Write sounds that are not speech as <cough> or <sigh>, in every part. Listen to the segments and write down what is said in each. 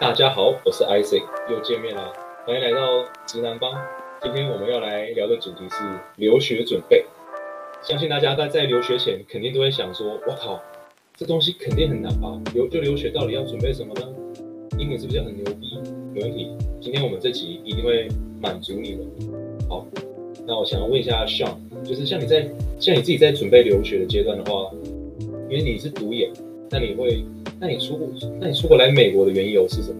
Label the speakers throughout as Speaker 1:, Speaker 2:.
Speaker 1: 大家好，我是 Isaac，又见面了，欢迎来到直男帮。今天我们要来聊的主题是留学准备。相信大家在在留学前肯定都会想说：“我靠，这东西肯定很难吧？留就留学到底要准备什么呢？英文是不是很牛逼？”没问题，今天我们这集一定会满足你们。好，那我想要问一下 Sean，就是像你在像你自己在准备留学的阶段的话，因为你是独眼，那你会。那你出国，那你出国来美国的缘由是什么？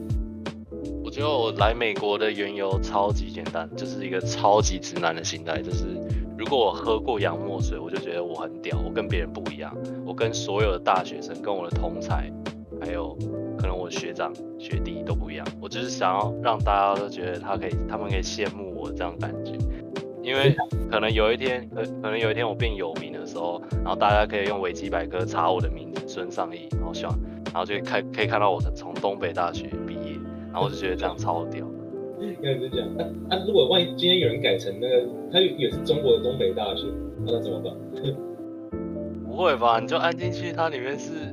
Speaker 2: 我觉得我来美国的缘由超级简单，就是一个超级直男的心态，就是如果我喝过洋墨水，我就觉得我很屌，我跟别人不一样，我跟所有的大学生、跟我的同才，还有可能我的学长学弟都不一样，我就是想要让大家都觉得他可以，他们可以羡慕我这样感觉，因为可能有一天，可可能有一天我变有名的时候，然后大家可以用维基百科查我的名字孙尚义，然后希望。然后就看可以看到我从东北大学毕业，然后我就觉得这样超屌。
Speaker 1: 那你就讲，那、啊、那、啊、如果万一今天有人改成那个，他也是中国的东北大学，那他怎么办？<laughs>
Speaker 2: 不会吧？你就按进去，它里面是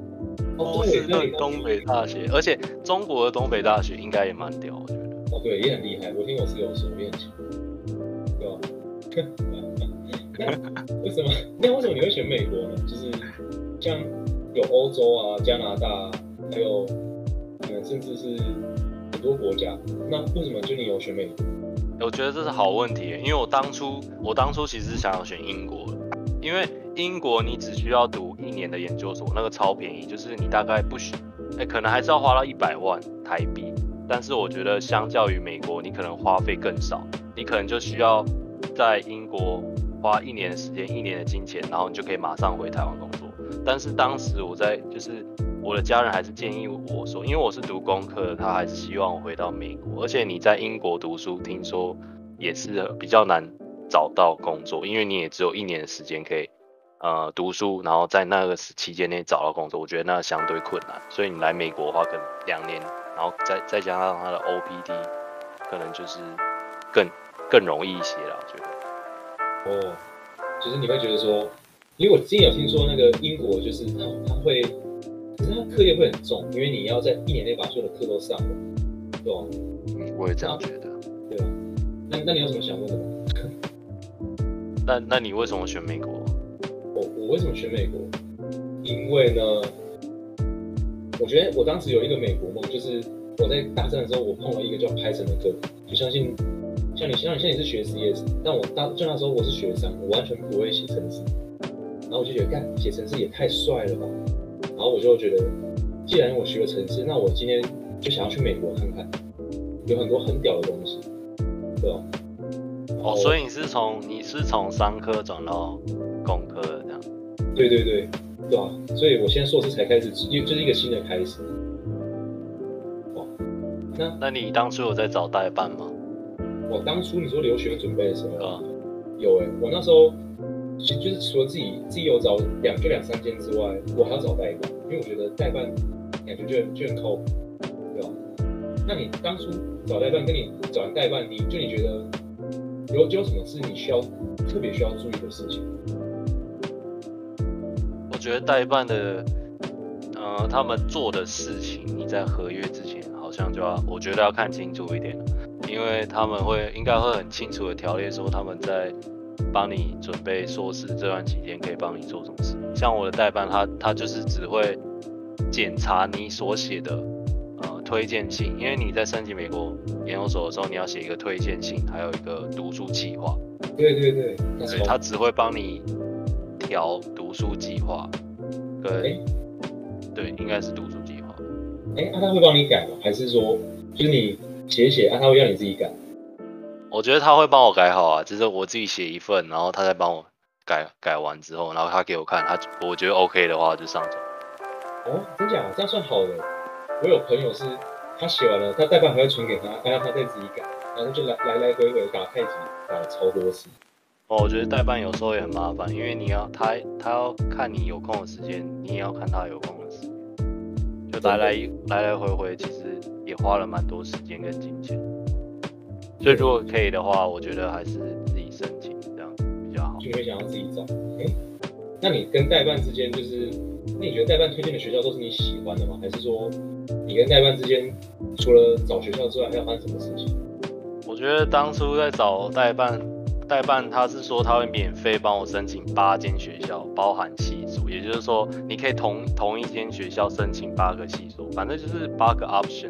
Speaker 2: 波士顿东北大学，而且中国的东北大学应该也蛮屌，我觉得。
Speaker 1: 哦，对，也很厉害。我听我室友说，也很强，对吧？<laughs> 为什么？那为什么你会选美国呢？就是像。有欧洲啊，加拿大，还有可能甚至是很多国家。那为什么就你有选美国？
Speaker 2: 我觉得这是好问题，因为我当初我当初其实是想要选英国，因为英国你只需要读一年的研究所，那个超便宜，就是你大概不需，哎，可能还是要花到一百万台币。但是我觉得相较于美国，你可能花费更少，你可能就需要在英国花一年的时间，一年的金钱，然后你就可以马上回台湾工作。但是当时我在，就是我的家人还是建议我说，因为我是读工科，他还是希望我回到美国。而且你在英国读书，听说也是比较难找到工作，因为你也只有一年的时间可以呃读书，然后在那个期间内找到工作，我觉得那相对困难。所以你来美国的话，可能两年，然后再再加上他的 OPT，可能就是更更容易一些了。我觉得。
Speaker 1: 哦，其实你会觉得说。因为我之前有听说那个英国就是他他会，可是他课业会很重，因为你要在一年内把所有的课都上完，对吧？
Speaker 2: 嗯，我也这样觉得。
Speaker 1: 对啊，那那你有什么想问的吗？<laughs>
Speaker 2: 那那你为什么选美国？
Speaker 1: 我我为什么选美国？因为呢，我觉得我当时有一个美国梦，就是我在大三的时候，我碰了一个叫 Python 的课，就相信像你像你像你是学 CS，但我当就那时候我是学生，我完全不会写程式。然后我就觉得，干写程式也太帅了吧！然后我就觉得，既然我学了程式，那我今天就想要去美国看看，有很多很屌的东西，对吧？
Speaker 2: 哦，所以你是从你是从商科转到工科的这样？
Speaker 1: 对对对，对啊，所以我现在硕士才开始，因为这是一个新的开始。哇，
Speaker 2: 那那你当初有在找代办吗？
Speaker 1: 我当初你说留学准备的时候，啊，有哎，我那时候。就是除了自己自己有找两就两三间之外，我还要找代办，因为我觉得代办感觉就很就很靠谱，对吧？那你当初找代办跟你找完代办，你就你觉得有有什么是你需要特别需要注意的事情？
Speaker 2: 我觉得代办的，呃，他们做的事情，你在合约之前好像就要，我觉得要看清楚一点，因为他们会应该会很清楚的条列说他们在。帮你准备硕士这段期间可以帮你做什么事？像我的代办，他他就是只会检查你所写的呃推荐信，因为你在申请美国研究所的时候，你要写一个推荐信，还有一个读书计划。
Speaker 1: 对对对，
Speaker 2: 所以他只会帮你调读书计划。对、欸，对，应该是读书计划。
Speaker 1: 哎、欸，那、啊、他会帮你改吗？还是说就是你写写，啊，他会让你自己改？
Speaker 2: 我觉得他会帮我改好啊，就是我自己写一份，然后他再帮我改改完之后，然后他给我看，他我觉得 OK 的话就上传。
Speaker 1: 哦，真假？这样算好的。我有朋友是，他写完了，他代办还会传给他，让他再自己改，然后就来来来回回打太极，打了超多次。
Speaker 2: 哦，我觉得代办有时候也很麻烦，因为你要他他要看你有空的时间，你也要看他有空的时间，就来来来来回回，其实也花了蛮多时间跟金钱。所以如果可以的话，我觉得还是自己申请这样比较好。
Speaker 1: 就会想要自己找。哎、欸，那你跟代办之间，就是那你觉得代办推荐的学校都是你喜欢的吗？还是说你跟代办之间除了找学校之外，还要发生什么事情？
Speaker 2: 我觉得当初在找代办，代办他是说他会免费帮我申请八间学校，包含系所，也就是说你可以同同一间学校申请八个系所，反正就是八个 option。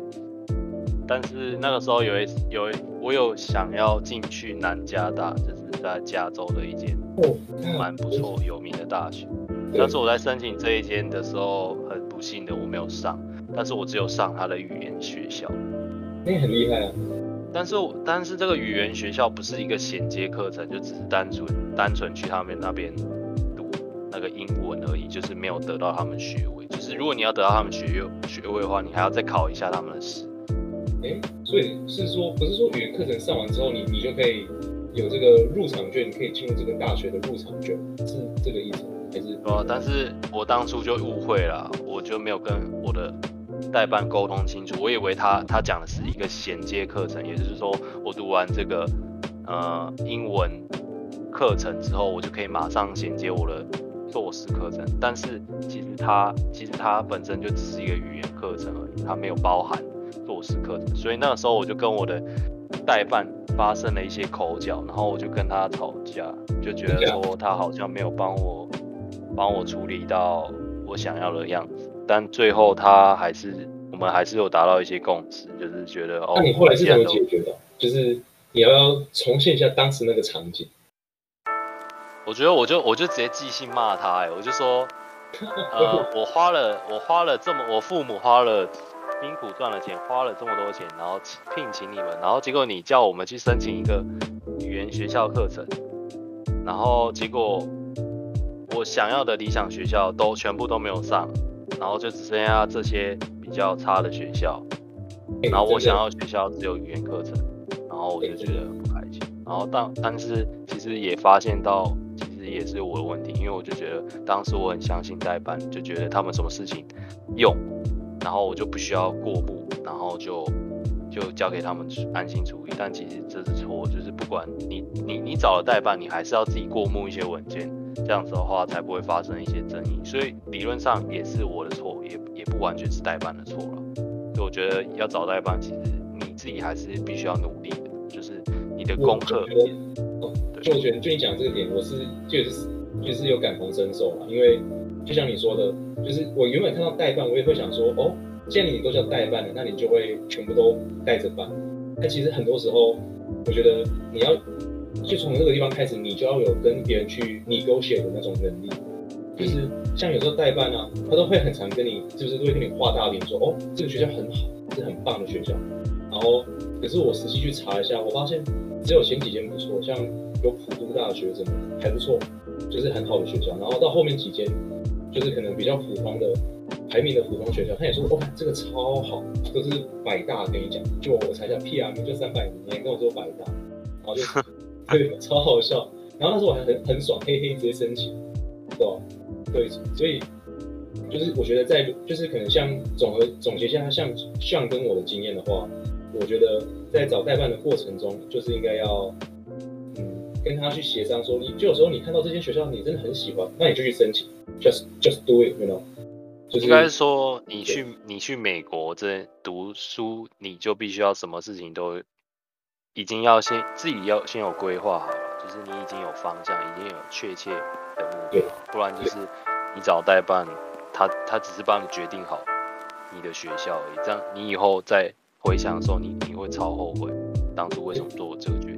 Speaker 2: 但是那个时候有一有一我有想要进去南加大，就是在加州的一间蛮不错有名的大学。但是我在申请这一间的时候，很不幸的我没有上，但是我只有上他的语言学校。
Speaker 1: 那很厉害啊！
Speaker 2: 但是但是这个语言学校不是一个衔接课程，就只是单纯单纯去他们那边读那个英文而已，就是没有得到他们学位。就是如果你要得到他们学学位的话，你还要再考一下他们的试。
Speaker 1: 哎，所以是说，不是说语言课程上完之后你，你就可以有这个入场券，你可以进入这个大学的入场券，是这个意思吗？还是？
Speaker 2: 哦，但是我当初就误会了，我就没有跟我的代办沟通清楚，我以为他他讲的是一个衔接课程，也就是说，我读完这个呃英文课程之后，我就可以马上衔接我的硕士课程，但是其实它其实它本身就只是一个语言课程而已，它没有包含。硕士课程，所以那个时候我就跟我的代办发生了一些口角，然后我就跟他吵架，就觉得说他好像没有帮我帮我处理到我想要的样子，但最后他还是我们还是有达到一些共识，就是觉得哦。
Speaker 1: 那你后来是怎么解决的？就是你要不要重现一下当时那个场景？
Speaker 2: 我觉得我就我就直接即兴骂他，哎，我就说，<laughs> 呃，我花了我花了这么，我父母花了。辛苦赚了钱，花了这么多钱，然后聘请你们，然后结果你叫我们去申请一个语言学校课程，然后结果我想要的理想学校都全部都没有上，然后就只剩下这些比较差的学校，然后我想要学校只有语言课程，然后我就觉得很不开心，然后但但是其实也发现到其实也是我的问题，因为我就觉得当时我很相信代班，就觉得他们什么事情用。然后我就不需要过目，然后就就交给他们安心处理。但其实这是错，就是不管你你你找了代办，你还是要自己过目一些文件，这样子的话才不会发生一些争议。所以理论上也是我的错，也也不完全是代办的错了。所以我觉得要找代办，其实你自己还是必须要努力的，就是你的功课。
Speaker 1: 哦，就我觉得就你讲这个点，我是就是就是有感同身受嘛，因为。就像你说的，就是我原本看到代办，我也会想说，哦，既然你都叫代办了，那你就会全部都带着办。但其实很多时候，我觉得你要就从这个地方开始，你就要有跟别人去 negotiate 的那种能力。就是像有时候代办啊，他都会很常跟你，是不是都会跟你画大饼说，哦，这个学校很好，是很棒的学校。然后，可是我实际去查一下，我发现只有前几间不错，像有普渡大学什么还不错，就是很好的学校。然后到后面几间。就是可能比较普通的排名的普通学校，他也说哇，这个超好，都是百大。跟你讲，就我猜一下，P R 名就三百名，你还跟我说百大，然后就 <laughs> 对，超好笑。然后那时候我还很很爽，嘿嘿，直接申请，对吧？对，所以就是我觉得在就是可能像总和总结一下，像像跟我的经验的话，我觉得在找代办的过程中，就是应该要嗯跟他去协商说，你就有时候你看到这些学校你真的很喜欢，那你就去申请。Just just do it，you know。
Speaker 2: 应该说，你去你去美国这读书，你就必须要什么事情都已经要先自己要先有规划好了，就是你已经有方向，已经有确切的目标，不然就是你找代办，他他只是帮你决定好你的学校而已，这样你以后再回想的时候，你你会超后悔当初为什么做这个决定。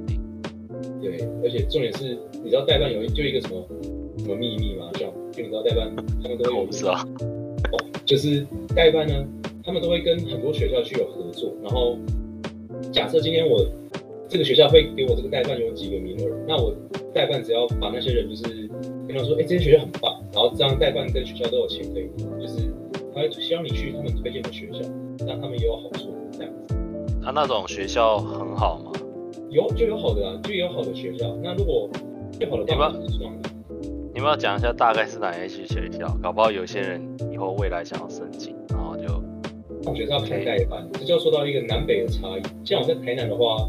Speaker 1: 对，而且重点是，你知道代办有就一个什么什么秘密吗？像。就你知道代办，他们都会有是啊，哦，就是代办呢，他们都会跟很多学校去有合作。然后假设今天我这个学校会给我这个代办有几个名额，那我代办只要把那些人就是跟他说，哎、欸，这些学校很棒，然后这样代办跟学校都有钱可以，就是他会希望你去他们推荐的学校，让他们也有好处这样子。
Speaker 2: 他那种学校很好吗？
Speaker 1: 有就有好的啊，就有好的学校。那如果最好的办法是？
Speaker 2: 你们要讲一下大概是哪一些学校？搞不好有些人以后未来想要申请，然后就
Speaker 1: 我觉得要看代办，这就要说到一个南北的差异。像我在台南的话，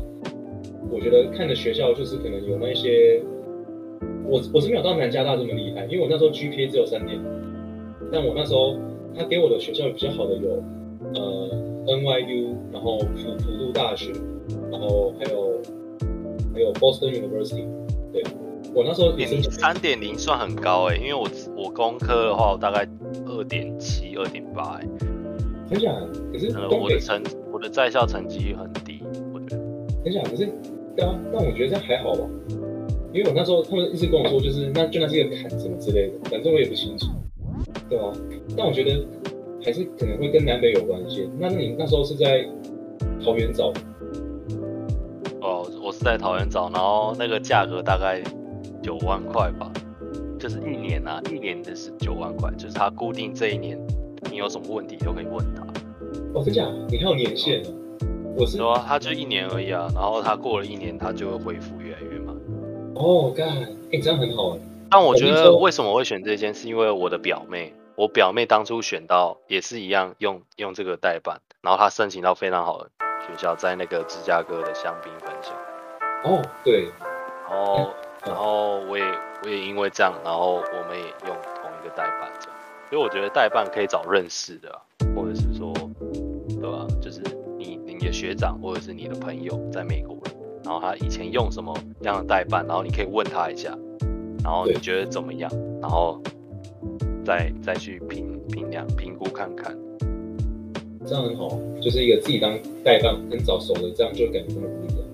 Speaker 1: 我觉得看的学校就是可能有那些，我我是没有到南加大这么厉害，因为我那时候 GPA 只有三点，但我那时候他给我的学校比较好的有呃 NYU，然后普普渡大学，然后还有还有 Boston University，对。我那时候
Speaker 2: 点三点零算很高哎，因为我我工科的话，我大概二点七、二点八哎，
Speaker 1: 很想。可是
Speaker 2: 我的成我的在校成绩很低，我觉得
Speaker 1: 很想。可是对啊，但我觉得这样还好吧，因为我那时候他们一直跟我说，就是那就那是一个坎什么之类的，反正我也不清楚，对啊。但我觉得还是可能会跟南北有关系。那你那时候是在桃园找？
Speaker 2: 哦，我是在桃园找，然后那个价格大概。九万块吧，就是一年啊，一年的是九万块，就是他固定这一年，你有什么问题都可以问他。
Speaker 1: 哦，真假？你还有年限呢？我是。
Speaker 2: 说他就一年而已啊，然后他过了一年，他就会恢复越来越慢。
Speaker 1: 哦，干，哎，这样很好哎。
Speaker 2: 但我觉得为什么会选这间，是因为我的表妹，我表妹当初选到也是一样用用这个代办，然后她申请到非常好的学校，在那个芝加哥的香槟分校。
Speaker 1: 哦，对，
Speaker 2: 然后。然后我也我也因为这样，然后我们也用同一个代办这样，所以我觉得代办可以找认识的，或者是说，对吧？就是你你的学长或者是你的朋友在美国，然后他以前用什么样的代办，然后你可以问他一下，然后你觉得怎么样，然后再再去评评量评估看看，
Speaker 1: 这样很好，就是一个自己当代办很早熟的，这样就感觉很不一样。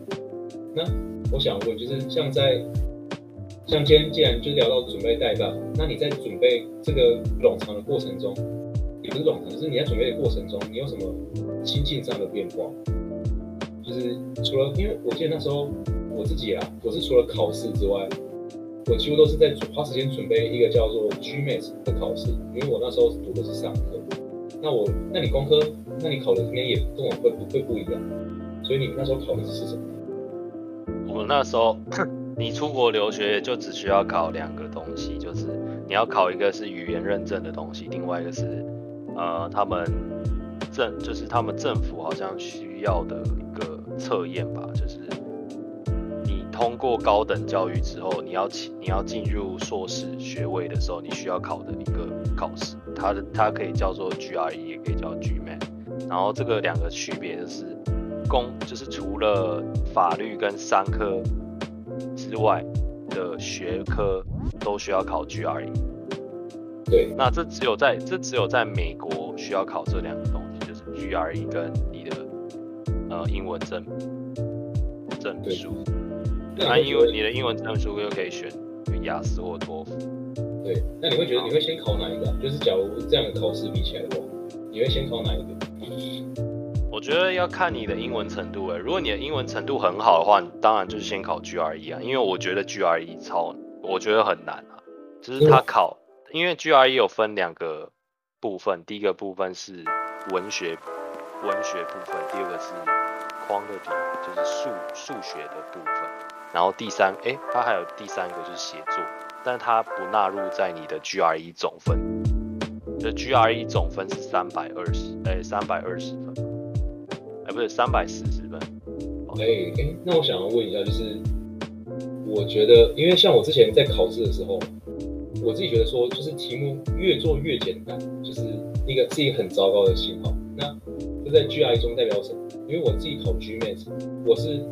Speaker 1: 那我想问，就是像在像今天既然就聊到准备代办，那你在准备这个冗长的过程中，也不是冗长，就是你在准备的过程中，你有什么心境上的变化？就是除了，因为我记得那时候我自己啊，我是除了考试之外，我几乎都是在花时间准备一个叫做 GMAT 的考试，因为我那时候读的是商科。那我，那你工科，那你考的应该也跟我会不会不一样？所以你那时候考的是什么？
Speaker 2: 我那时候。你出国留学就只需要考两个东西，就是你要考一个是语言认证的东西，另外一个是呃他们政就是他们政府好像需要的一个测验吧，就是通过高等教育之后，你要你要进入硕士学位的时候，你需要考的一个考试，它的它可以叫做 GRE，也可以叫 GMAT，然后这个两个区别就是公就是除了法律跟商科。之外的学科都需要考 GRE。
Speaker 1: 对，
Speaker 2: 那这只有在这只有在美国需要考这两个东西，就是 GRE 跟你的呃英文证证书。那英文你的英文证书又可以选雅思或托福。
Speaker 1: 对，那你会觉得你会先考哪一个？就是假如这样的考试比起来的话，你会先考哪一个？
Speaker 2: 我觉得要看你的英文程度诶，如果你的英文程度很好的话，你当然就是先考 GRE 啊，因为我觉得 GRE 超，我觉得很难啊，就是他考，因为 GRE 有分两个部分，第一个部分是文学文学部分，第二个是 quantity，就是数数学的部分，然后第三，诶，它还有第三个就是写作，但它不纳入在你的 GRE 总分，你的 GRE 总分是三百二十，诶，三百二十分。哎，不是三百四十分。
Speaker 1: 哎哎，那我想要问一下，就是我觉得，因为像我之前在考试的时候，我自己觉得说，就是题目越做越简单，就是一个是一个很糟糕的信号。那这在 GRE 中代表什么？因为我自己考 GMAT，我是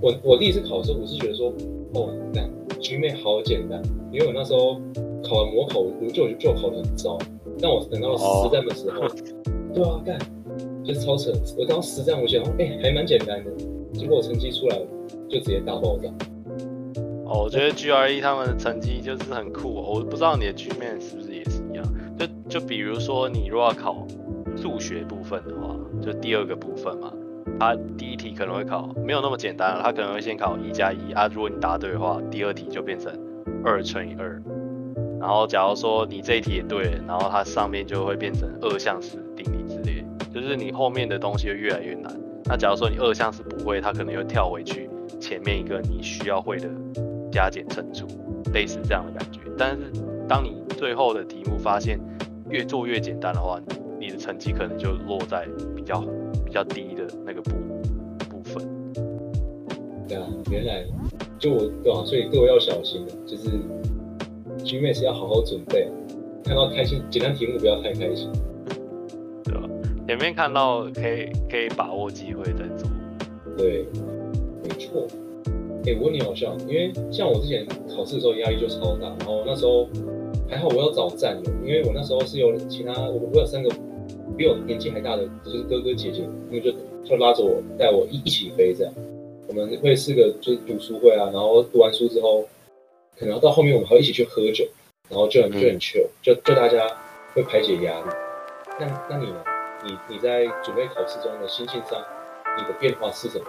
Speaker 1: 我我第一次考的时候，我是觉得说，哦，那 GMAT 好简单，因为我那时候考完模考，我就就考得很糟。但我等到实战的时候，哦、对啊，干。就是超扯！我当时实战，我想，哎、欸，还蛮简单的。结果我成绩出来就直接大爆炸。
Speaker 2: 哦，我觉得 GRE 他们的成绩就是很酷。我不知道你的 GMAT 是不是也是一样？就就比如说，你如果要考数学部分的话，就第二个部分嘛，它第一题可能会考没有那么简单了，它可能会先考一加一啊。如果你答对的话，第二题就变成二乘以二。然后假如说你这一题也对，然后它上面就会变成二项式定理之类。就是你后面的东西会越来越难。那假如说你二项式不会，它可能又跳回去前面一个你需要会的加减乘除，类似这样的感觉。但是当你最后的题目发现越做越简单的话，你的成绩可能就落在比较较低的那个部部分。
Speaker 1: 对啊，原来就我对啊，所以各位要小心了，就是 GMAT 要好好准备，看到开心简单题目不要太开心，
Speaker 2: 对吧？前面看到可以可以把握机会再做，
Speaker 1: 对，没错。哎、欸，我问你好像，因为像我之前考试的时候压力就超大，然后那时候还好我要找战友，因为我那时候是有其他我我有三个比我年纪还大的，就是哥哥姐姐，他们就就拉着我带我一一起飞这样。我们会四个就是读书会啊，然后读完书之后，可能到后面我们还会一起去喝酒，然后就很就很 chill，就就大家会排解压力。那那你呢？你你在准备考试中的心情上，你的变化是什么？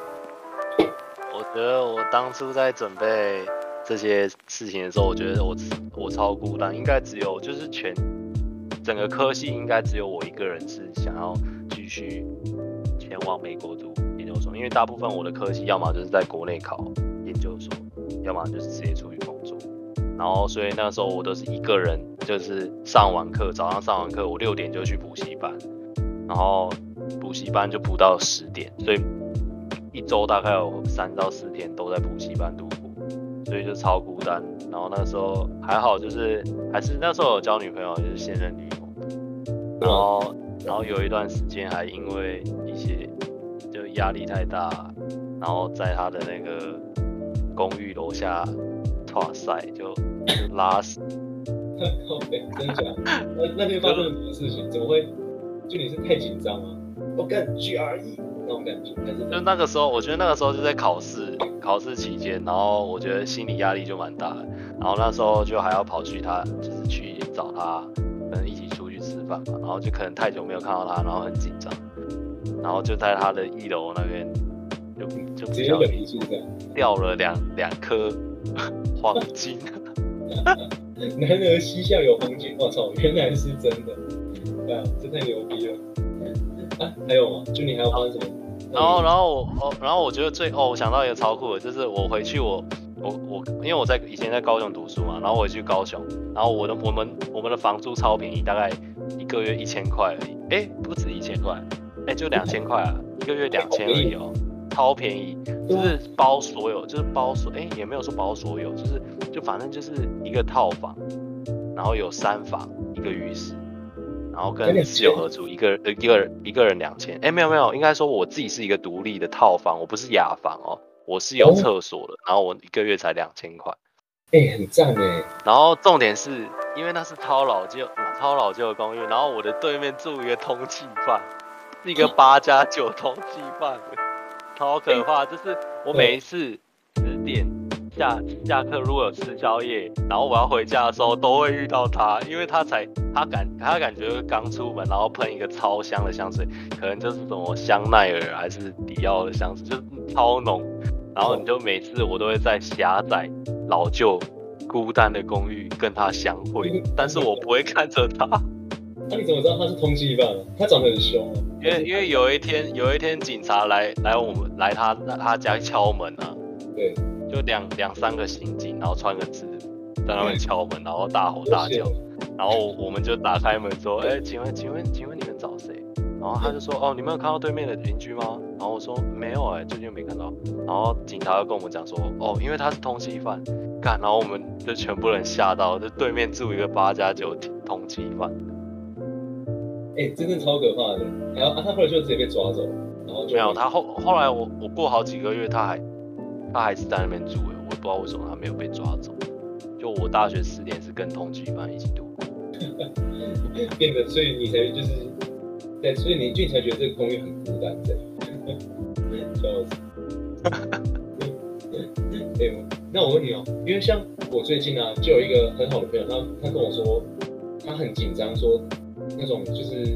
Speaker 2: 我觉得我当初在准备这些事情的时候，我觉得我我超孤单，应该只有就是全整个科系应该只有我一个人是想要继续前往美国读研究所。因为大部分我的科系，要么就是在国内考研究所，要么就是直接出去工作。然后，所以那时候我都是一个人，就是上完课，早上上完课，我六点就去补习班，然后补习班就补到十点，所以一周大概有三到四天都在补习班度过，所以就超孤单。然后那时候还好，就是还是那时候有交女朋友，就是现任女。然后，然后有一段时间还因为一些就。压力太大，然后在他的那个公寓楼下哇塞，就拉屎。<laughs>
Speaker 1: OK，真的假的？那那天发生了什么事情？怎么会？就你是太紧张吗？我感觉而已，那种感觉还是？
Speaker 2: 就那个时候，我觉得那个时候就在考试，考试期间，然后我觉得心理压力就蛮大的。然后那时候就还要跑去他，就是去找他，可能一起饭嘛。然后就可能太久没有看到他，然后很紧张。然后就在他的一楼那边，就就直接掉了两 <laughs> 两颗黄金。
Speaker 1: 男儿膝下有黄金，我操，原来是真的，啊，这太牛逼了。啊，还有吗？就你还有发生什么？
Speaker 2: 然后，然后我，哦，然后我觉得最哦，我想到一个超酷的，就是我回去我我我，因为我在以前在高雄读书嘛，然后我回去高雄，然后我的我们我们的房租超便宜，大概一个月一千块而已，哎，不止一千块。哎、欸，就两千块啊，一个月两千而已哦，超便宜，就是包所有，就是包所，哎、欸，也没有说包所有，就是就反正就是一个套房，然后有三房，一个浴室，然后跟室友合租，一个呃一个人一个人两千，哎，没有没有，应该说我自己是一个独立的套房，我不是雅房哦，我是有厕所的，然后我一个月才两千块，
Speaker 1: 哎、欸，很赞哎，
Speaker 2: 然后重点是因为那是超老旧超老旧的公寓，然后我的对面住一个通缉犯。是一个八加九通缉犯，<laughs> 超可怕。就是我每一次十点下下课，如果有吃宵夜，然后我要回家的时候，都会遇到他，因为他才他感他感觉刚出门，然后喷一个超香的香水，可能就是什么香奈儿还是迪奥的香水，就是超浓。然后你就每次我都会在狭窄老旧孤单的公寓跟他相会，但是我不会看着他。
Speaker 1: 那、啊、你怎么知道他是通缉犯？他长得很凶啊。
Speaker 2: 因为因为有一天有一天警察来来我们来他他家敲门啊，
Speaker 1: 对，
Speaker 2: 就两两三个刑警，然后穿个制服在那边敲门，然后大吼大叫，然后我们就打开门说，哎，请问请问请问你们？然后他就说，哦，你们有看到对面的邻居吗？然后我说没有哎，最近没看到。然后警察又跟我们讲说，哦，因为他是通缉犯，干，然后我们就全部人吓到，就对面住一个八加九通缉犯。
Speaker 1: 哎、欸，真的超可怕的。然后啊，他后来就直接被抓走，然后就没有
Speaker 2: 他后后来我我过好几个月，他还他还是在那边住哎，我也不知道为什么他没有被抓走。就我大学四年是跟通缉犯一起度过，<laughs>
Speaker 1: 变得所以你才就是对，所以你俊才觉得这个公寓很孤单这样，<laughs> 笑死。哎，那我问你哦，因为像我最近啊，就有一个很好的朋友，他他跟我说，他很紧张说。那种就是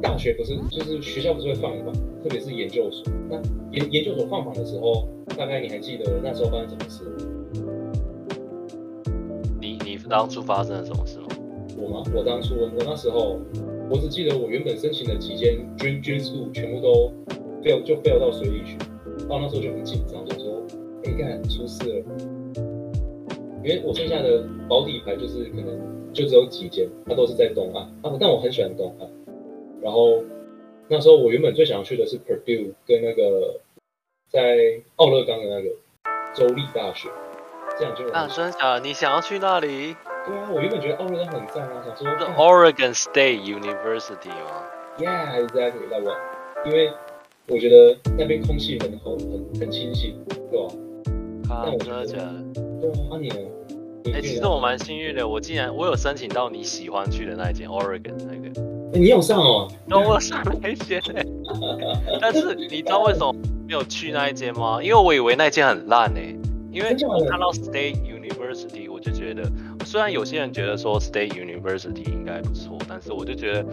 Speaker 1: 大学不是，就是学校不是会放榜，特别是研究所。那研研究所放榜的时候，大概你还记得那时候发生什么事？
Speaker 2: 你你当初发生了什么事吗？
Speaker 1: 我吗？我当初我那时候，我只记得我原本申请的几间 dream dream school 全部都 fail 就 fail 到水里去。到那时候就很紧张，就说哎，干出事了，因为我剩下的保底牌就是可能。就只有几间，它都是在东岸啊，但我很喜欢东岸。然后那时候我原本最想要去的是 Purdue 跟那个在奥勒冈的那个州立大学，这样就
Speaker 2: 啊，真的假的？你想要去那里？
Speaker 1: 对啊，我原本觉得奥勒冈很赞啊，想说
Speaker 2: 是 Oregon State University 吗
Speaker 1: ？Yeah, exactly that one。因为我觉得那边空气很好，很很清新，对吧？
Speaker 2: 啊，真的假的？
Speaker 1: 对啊，那你呢？
Speaker 2: 哎、欸，其实我蛮幸运的，我竟然我有申请到你喜欢去的那一间 Oregon 那个。
Speaker 1: 欸、你有上哦？
Speaker 2: 那我上那一间哎。<laughs> 但是你知道为什么没有去那一间吗？因为我以为那间很烂哎。因为我看到 State University，我就觉得，虽然有些人觉得说 State University 应该不错，但是我就觉得，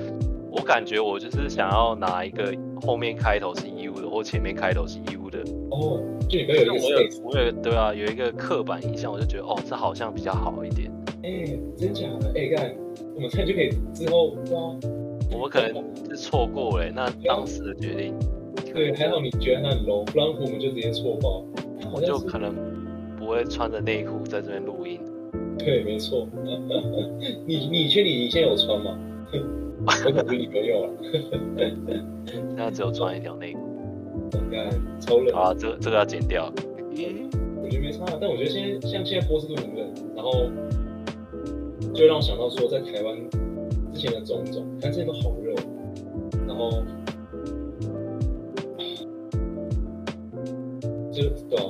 Speaker 2: 我感觉我就是想要拿一个后面开头是 U 的，或前面开头是 U 的。
Speaker 1: 哦，就你没有一个
Speaker 2: 我有我有对啊，有一个刻板印象，我就觉得哦，这好像比较好一点。
Speaker 1: 哎、欸，真假的？哎、欸，干，我们现在就可以之后对啊。
Speaker 2: 我们可能是错过哎，那当时的决定。
Speaker 1: 对，还好你觉得那很 low，不然我们就直接错爆。
Speaker 2: 我就可能。不会穿着内裤在这边录音。
Speaker 1: 对，没错。<laughs> 你你确定你现在有穿吗？<laughs> 我感觉你没有啊。<laughs>
Speaker 2: 现在只有穿一条内裤。
Speaker 1: 你看，超冷。
Speaker 2: 啊，这个这个要剪掉。
Speaker 1: 嗯，我觉得没差，但我觉得现在像现在波士顿很冷，然后就让我想到说，在台湾之前的种种，看这边都好热，然后就对啊。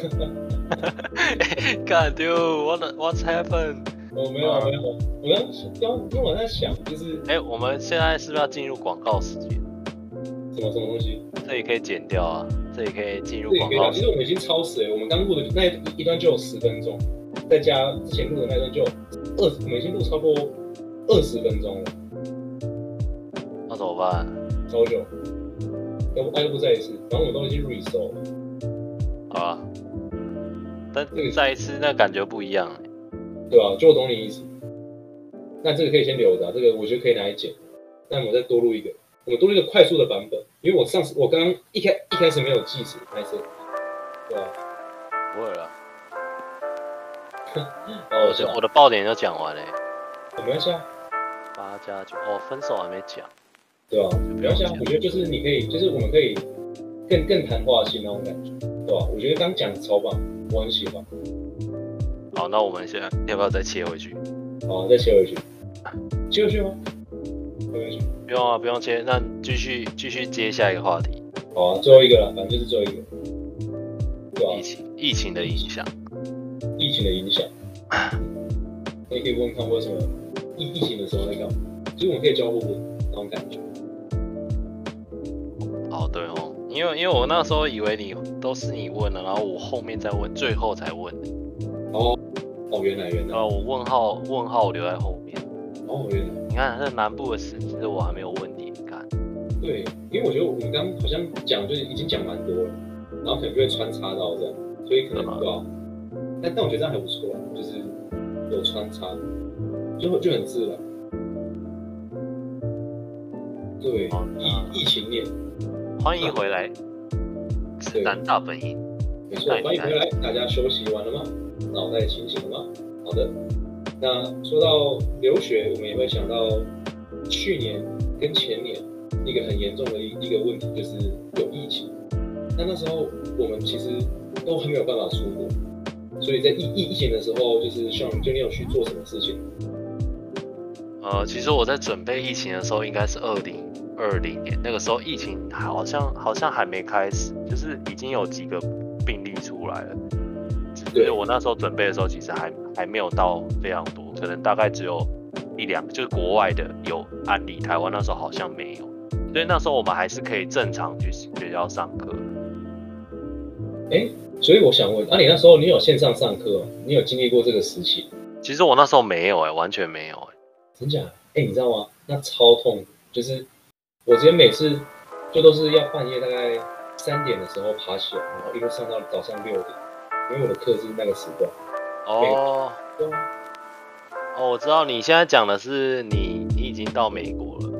Speaker 1: <laughs>
Speaker 2: God dude，what what's happened？
Speaker 1: 哦，没有、uh, 没有，我刚刚因为我在想，就是
Speaker 2: 哎、欸，我们现在是不是要进入广告时间？
Speaker 1: 什么什么东西？
Speaker 2: 这里可以剪掉啊，这里可以进入广告。
Speaker 1: 其实我们已经超时了，我们刚录的那一段就有十分钟，再加之前录的那段就二十，我们已经录超过二十分钟了。
Speaker 2: 那怎么办？
Speaker 1: 超久，要不要不再一次？反正我们都已经 restore 了。
Speaker 2: 好啊。但再一次，那感觉不一样，
Speaker 1: 对吧、啊？就我懂你意思。那这个可以先留着、啊，这个我觉得可以拿来剪。那我们再多录一个，我们多录一个快速的版本，因为我上次我刚刚一开一开始没有计时，还是对吧、啊？
Speaker 2: 不会了。<laughs> 哦，我我的爆点就讲完了。
Speaker 1: 没关系啊。
Speaker 2: 八加九哦，分手还没讲。
Speaker 1: 对啊，没关系啊。我觉得就是你可以，就是我们可以更更谈话性那种感觉，对吧、啊？我觉得刚讲的超棒。我很喜欢。
Speaker 2: 好，那我们现在要不要再切回去？
Speaker 1: 好，再切回去。切回去吗？切回去。
Speaker 2: 不用啊，不用切。那继续继续接下一个话题。
Speaker 1: 好啊，最后一个了，反正就是最后一个。对啊。疫情，
Speaker 2: 疫情的影响。
Speaker 1: 疫情的影响。那你可以问问看，为什么疫疫情的时候在干嘛？其实我们可以交互问那种感觉。
Speaker 2: 哦，对哦。因为因为我那时候以为你都是你问了，然后我后面再问，最后才问你。
Speaker 1: 哦哦，原来原来。
Speaker 2: 啊，我问号问号留在后面。
Speaker 1: 哦，原来。
Speaker 2: 你看这南部的事，其实我还没有问你，你看。
Speaker 1: 对，因为我觉得我们刚刚好像讲就是已经讲蛮多了，然后可能就会穿插到这样，所以可能不知道。但但我觉得这样还不错，就是有穿插，就就很自然。对，疫疫情年。
Speaker 2: 欢迎回来，是南大本营。
Speaker 1: 没错，欢迎回来，大家休息完了吗？脑袋清醒了吗？好的。那说到留学，我们也会想到去年跟前年一个很严重的一一个问题，就是有疫情。那那时候我们其实都还没有办法出国，所以在疫疫疫情的时候，就是像就你有去做什么事情？
Speaker 2: 呃，其实我在准备疫情的时候，应该是二零。二零年那个时候，疫情好像好像还没开始，就是已经有几个病例出来了。所以我那时候准备的时候，其实还还没有到非常多，可能大概只有一两个，就是国外的有案例，台湾那时候好像没有。所以那时候我们还是可以正常去学校上课。
Speaker 1: 哎、欸，所以我想问，那、啊、你那时候你有线上上课？你有经历过这个时期？
Speaker 2: 其实我那时候没有哎、欸，完全没有哎、
Speaker 1: 欸，真假？哎、欸，你知道吗？那超痛，就是。我之前每次就都是要半夜大概三点的时候爬起来，然后一路上到早上六点，因为我的课是那个时段。
Speaker 2: 哦。哦，我知道你现在讲的是你，你已经到美国了。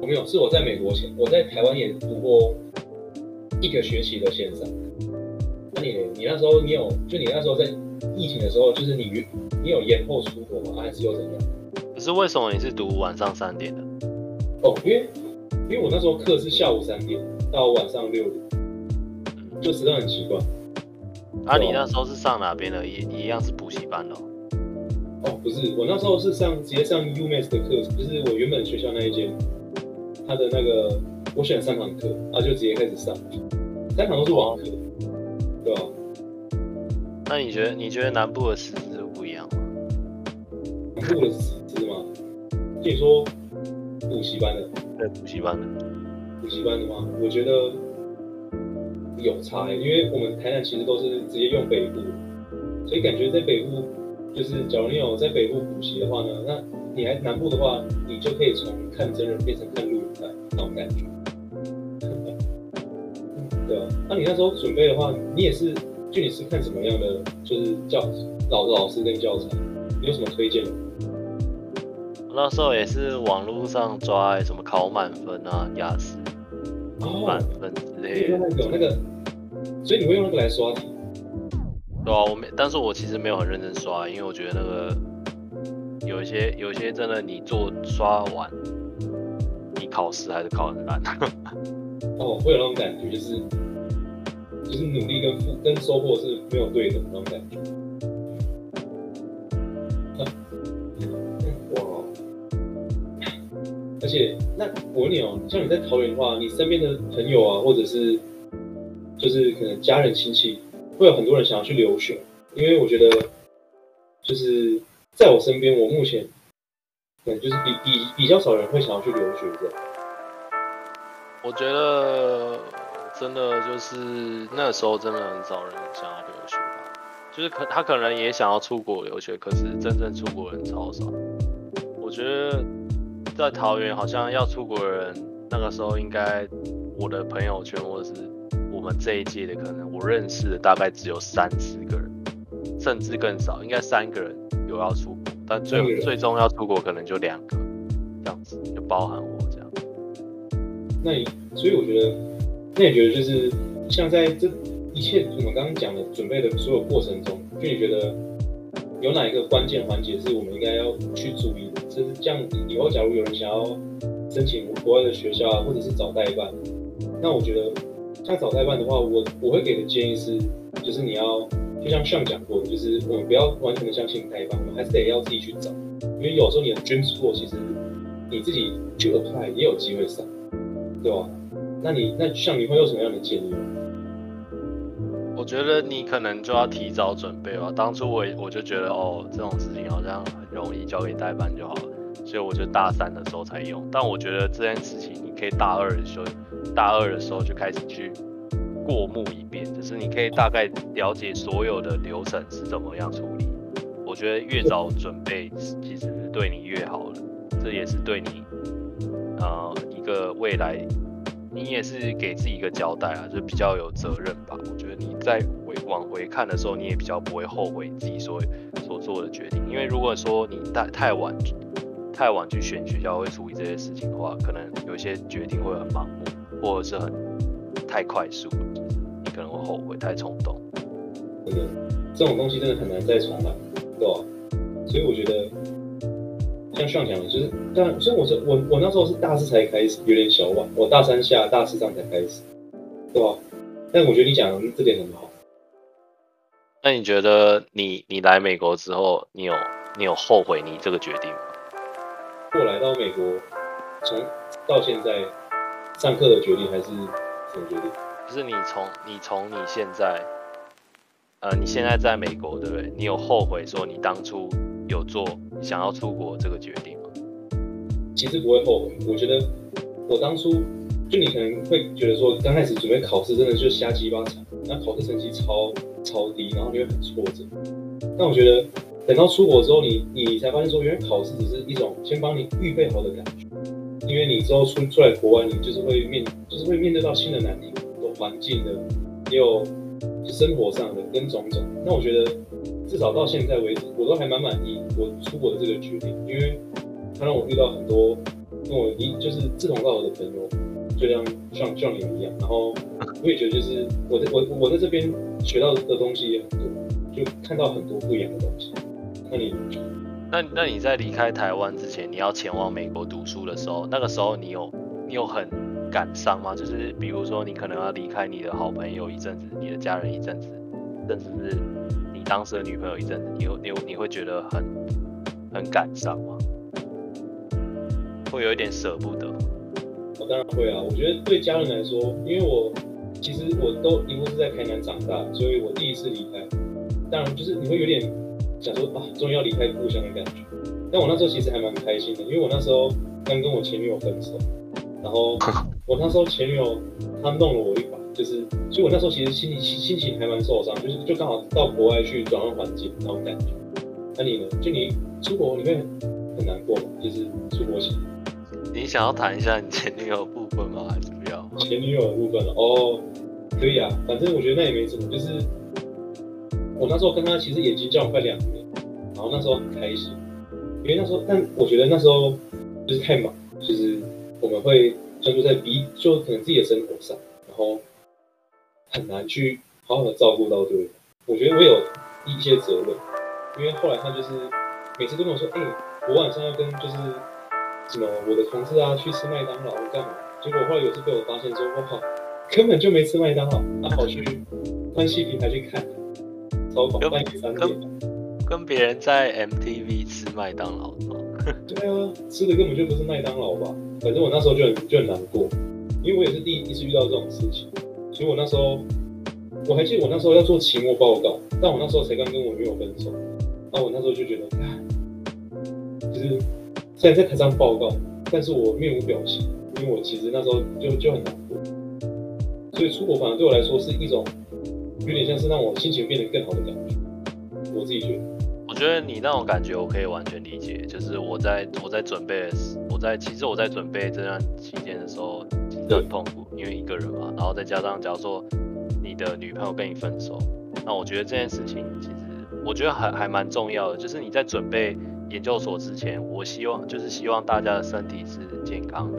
Speaker 1: 我没有，是我在美国前，我在台湾也读过一个学期的线上。那你你那时候你有，就你那时候在疫情的时候，就是你你有延后出国吗？还是又怎样？
Speaker 2: 可是为什么你是读晚上三点的？
Speaker 1: 哦，因为。因为我那时候课是下午三点到晚上六点，就实在很奇怪。
Speaker 2: 啊，你那时候是上哪边的？也一样是补习班哦。
Speaker 1: 哦，不是，我那时候是上直接上 UMass 的课，就是我原本学校那一间，他的那个我选三堂课，啊，就直接开始上，三堂都是网课，哦、对吧？
Speaker 2: 那你觉得你觉得南部的师资不一样吗？
Speaker 1: 南部的师资吗？听你说补习班的，
Speaker 2: 对，补习班的，
Speaker 1: 补习班的吗？我觉得有差、欸，因为我们台南其实都是直接用北部，所以感觉在北部。就是，假如你有在北部补习的话呢，那你还南部的话，你就可以从看真人变成看录影带那种感觉。对啊，那你那时候准备的话，你也是，就你是看什么样的，就是教老老师跟教材，你有什么推荐的？
Speaker 2: 我那时候也是网络上抓什么考满分啊，雅思满分之类的。
Speaker 1: 那个那个，所以你会用那个来刷题？
Speaker 2: 对啊，我没，但是我其实没有很认真刷，因为我觉得那个有一些有一些真的，你做刷完，你考试还是考很烂。<laughs>
Speaker 1: 哦，会有那种感觉，就是就是努力跟付跟收获是没有对等的那种感觉。且，那我问你哦，像你在桃园的话，你身边的朋友啊，或者是就是可能家人亲戚。会有很多人想要去留学，因为我觉得，就是在我身边，我目前，可能，就是比比比较少人会想要去留学的。
Speaker 2: 我觉得真的就是那时候真的很少人想要留学，就是可他可能也想要出国留学，可是真正出国人超少。我觉得在桃园好像要出国的人，那个时候应该我的朋友圈或者是。我们这一届的可能我认识的大概只有三十个人，甚至更少，应该三个人有要出国，但最最终要出国可能就两个，这样子就包含我这样。
Speaker 1: 那你所以我觉得，那你觉得就是像在这一切我们刚刚讲的准备的所有过程中，就你觉得有哪一个关键环节是我们应该要去注意的？就是这样以后假如有人想要申请国外的学校啊，或者是找代办，那我觉得。像找代办的话，我我会给的建议是，就是你要就像上讲过的，就是我们不要完全的相信代办，我们还是得要自己去找，因为有时候你的 dream school 其实你自己去 apply 也有机会上，对吧？那你那像你会有什么样的建议吗？
Speaker 2: 我觉得你可能就要提早准备吧。当初我我就觉得哦，这种事情好像很容易交给代办就好了，所以我就大三的时候才用。但我觉得这件事情你可以大二的时候。大二的时候就开始去过目一遍，就是你可以大概了解所有的流程是怎么样处理。我觉得越早准备，其实对你越好的，这也是对你呃一个未来，你也是给自己一个交代啊，就比较有责任吧。我觉得你在回往回看的时候，你也比较不会后悔自己所所做的决定，因为如果说你太太晚太晚去选学校会处理这些事情的话，可能有些决定会很盲目。或者是很太快速，你可能会后悔太冲动。
Speaker 1: 真的，这种东西真的很难再重来，对吧？所以我觉得，像上讲的，就是，但虽然我是我我那时候是大四才开始，有点小晚，我大三下大四上才开始，对吧？但我觉得你讲的这点很好。
Speaker 2: 那你觉得你你来美国之后，你有你有后悔你这个决定吗？
Speaker 1: 我来到美国，从到现在。上课的决定还是什么决定？
Speaker 2: 就是你从你从你现在，呃，你现在在美国，对不对？你有后悔说你当初有做想要出国这个决定吗？
Speaker 1: 其实不会后悔。我觉得我当初就你可能会觉得说，刚开始准备考试真的就瞎鸡巴惨，那考试成绩超超低，然后你会很挫折。但我觉得等到出国之后，你你才发现说，原来考试只是一种先帮你预备好的感觉。因为你之后出出来国外，你就是会面，就是会面对到新的难题，有环境的，也有生活上的跟种种。那我觉得至少到现在为止，我都还蛮满意我出国的这个决定，因为它让我遇到很多跟我一就是志同道合的朋友，就像像像你们一样。然后我也觉得就是我在我我在这边学到的东西也很多，就看到很多不一样的东西。那你？那
Speaker 2: 那你在离开台湾之前，你要前往美国读书的时候，那个时候你有你有很感伤吗？就是比如说你可能要离开你的好朋友一阵子，你的家人一阵子，甚至是你当时的女朋友一阵子，你有你你会觉得很很感伤吗？会有一点舍不得。
Speaker 1: 我当然会啊，我觉得对家人来说，因为我其实我都一路是在台南长大，所以我第一次离开，当然就是你会有点想说啊，终于要离开故乡的感觉。但我那时候其实还蛮开心的，因为我那时候刚跟我前女友分手，然后 <laughs> 我那时候前女友她弄了我一把，就是所以我那时候其实心里心情还蛮受伤，就是就刚好到国外去转换环境那种感觉。那你呢？就你出国你会很难过吗？就是出国前。
Speaker 2: 你想要谈一下你前女友的部分吗？还是不要？
Speaker 1: 前女友的部分哦，可以啊，反正我觉得那也没什么。就是我那时候跟她其实已经交往快两年，然后那时候很开心，因为那时候，但我觉得那时候就是太忙，就是我们会专注在彼，就可能自己的生活上，然后很难去好好的照顾到对方。我觉得我有一些责任，因为后来他就是每次都跟我说，哎、欸，我晚上要跟就是。什么？我的同事啊，去吃麦当劳干嘛？结果后来有次被我发现说，我靠，根本就没吃麦当劳，他跑去关系平台去看，超狂，半夜三点，
Speaker 2: 跟别人在 MTV 吃麦当劳。<laughs>
Speaker 1: 对啊，吃的根本就不是麦当劳吧？反正我那时候就很就很难过，因为我也是第一次遇到这种事情，所以我那时候我还记得我那时候要做期末报告，但我那时候才刚跟我女友分手，那我那时候就觉得，就是。虽然在台上报告，但是我面无表情，因为我其实那时候就就很难过，所以出国反而对我来说是一种有点像是让我心情变得更好的感觉。我自己觉得，
Speaker 2: 我觉得你那种感觉我可以完全理解。就是我在我在准备，我在其实我在准备这段期间的时候，其实很痛苦，因为一个人嘛，然后再加上假如说你的女朋友跟你分手，那我觉得这件事情其实我觉得还还蛮重要的，就是你在准备。研究所之前，我希望就是希望大家的身体是健康的，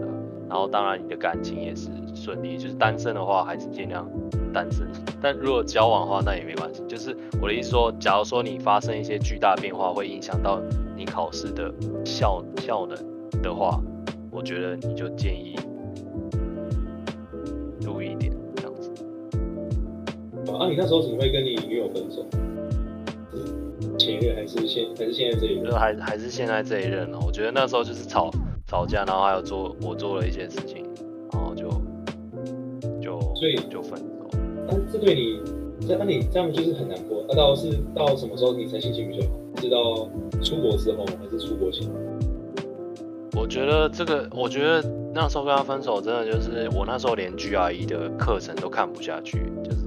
Speaker 2: 然后当然你的感情也是顺利。就是单身的话，还是尽量单身；但如果交往的话，那也没关系。就是我的意思说，假如说你发生一些巨大变化，会影响到你考试的效效能的话，我觉得你就建议注意一点这样子。
Speaker 1: 啊，你那时候怎么会跟你女友分手？前任还是现还是现在这一任？
Speaker 2: 还还是现在这一任呢？我觉得那时候就是吵吵架，然后还有做我做了一些事情，
Speaker 1: 所以
Speaker 2: 就分手。
Speaker 1: 那这对你，那那你这样就是很难过。那到是到什么时候你才心情比较好？是到出国之后还是出国前？
Speaker 2: 我觉得这个，我觉得那时候跟他分手，真的就是我那时候连 GRE 的课程都看不下去，就是。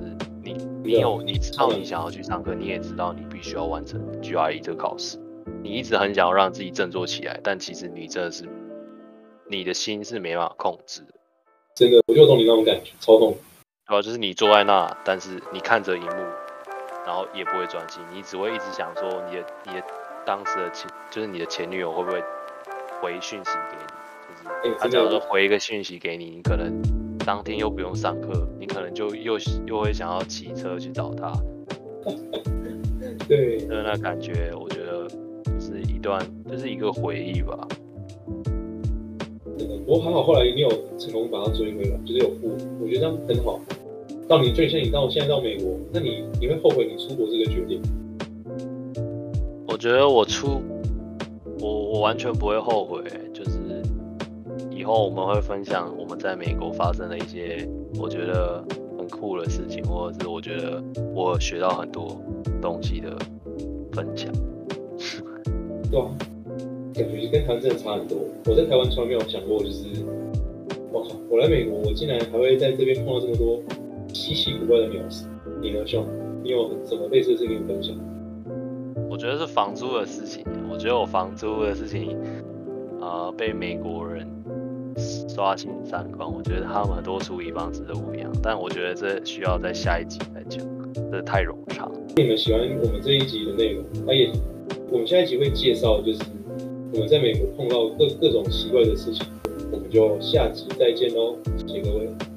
Speaker 2: 你有，你知道你想要去上课，你也知道你必须要完成 GRE 这个考试，你一直很想要让自己振作起来，但其实你真的是，你的心是没办法控制的。
Speaker 1: 真的，我就懂你那种感觉，超痛。
Speaker 2: 对啊，就是你坐在那，但是你看着荧幕，然后也不会专心，你只会一直想说你的你的当时的前，就是你的前女友会不会回讯息给你？就是他假如说回一个讯息给你，你可能。当天又不用上课，你可能就又又会想要骑车去找他。<laughs>
Speaker 1: 对，
Speaker 2: 就是那感觉，我觉得是一段，就是一个回忆吧。
Speaker 1: 真的，不过还好，后来你有成功把它追回来，就是有复，我觉得这样很好。到你最像你到现在到美国，那你你会后悔你出国这个决定？
Speaker 2: 我觉得我出，我我完全不会后悔，就是。以后我们会分享我们在美国发生的一些我觉得很酷的事情，或者是我觉得我学到很多东西的分享。
Speaker 1: 对啊，感觉跟台湾真的差很多。我在台湾从来没有想过，就是我靠，我来美国，我竟然还会在这边碰到这么多稀奇古怪的鸟事。你呢，兄？你有什么类似的事情分享？
Speaker 2: 我觉得是房租的事情。我觉得我房租的事情，呃，被美国人。刷新三观，我觉得他们很多处理方式都不一样，但我觉得这需要在下一集再讲，这太冗长。
Speaker 1: 你们喜欢我们这一集的内容，那也我们下一集会介绍，就是我们在美国碰到各各种奇怪的事情，我们就下期再见喽，谢谢各位。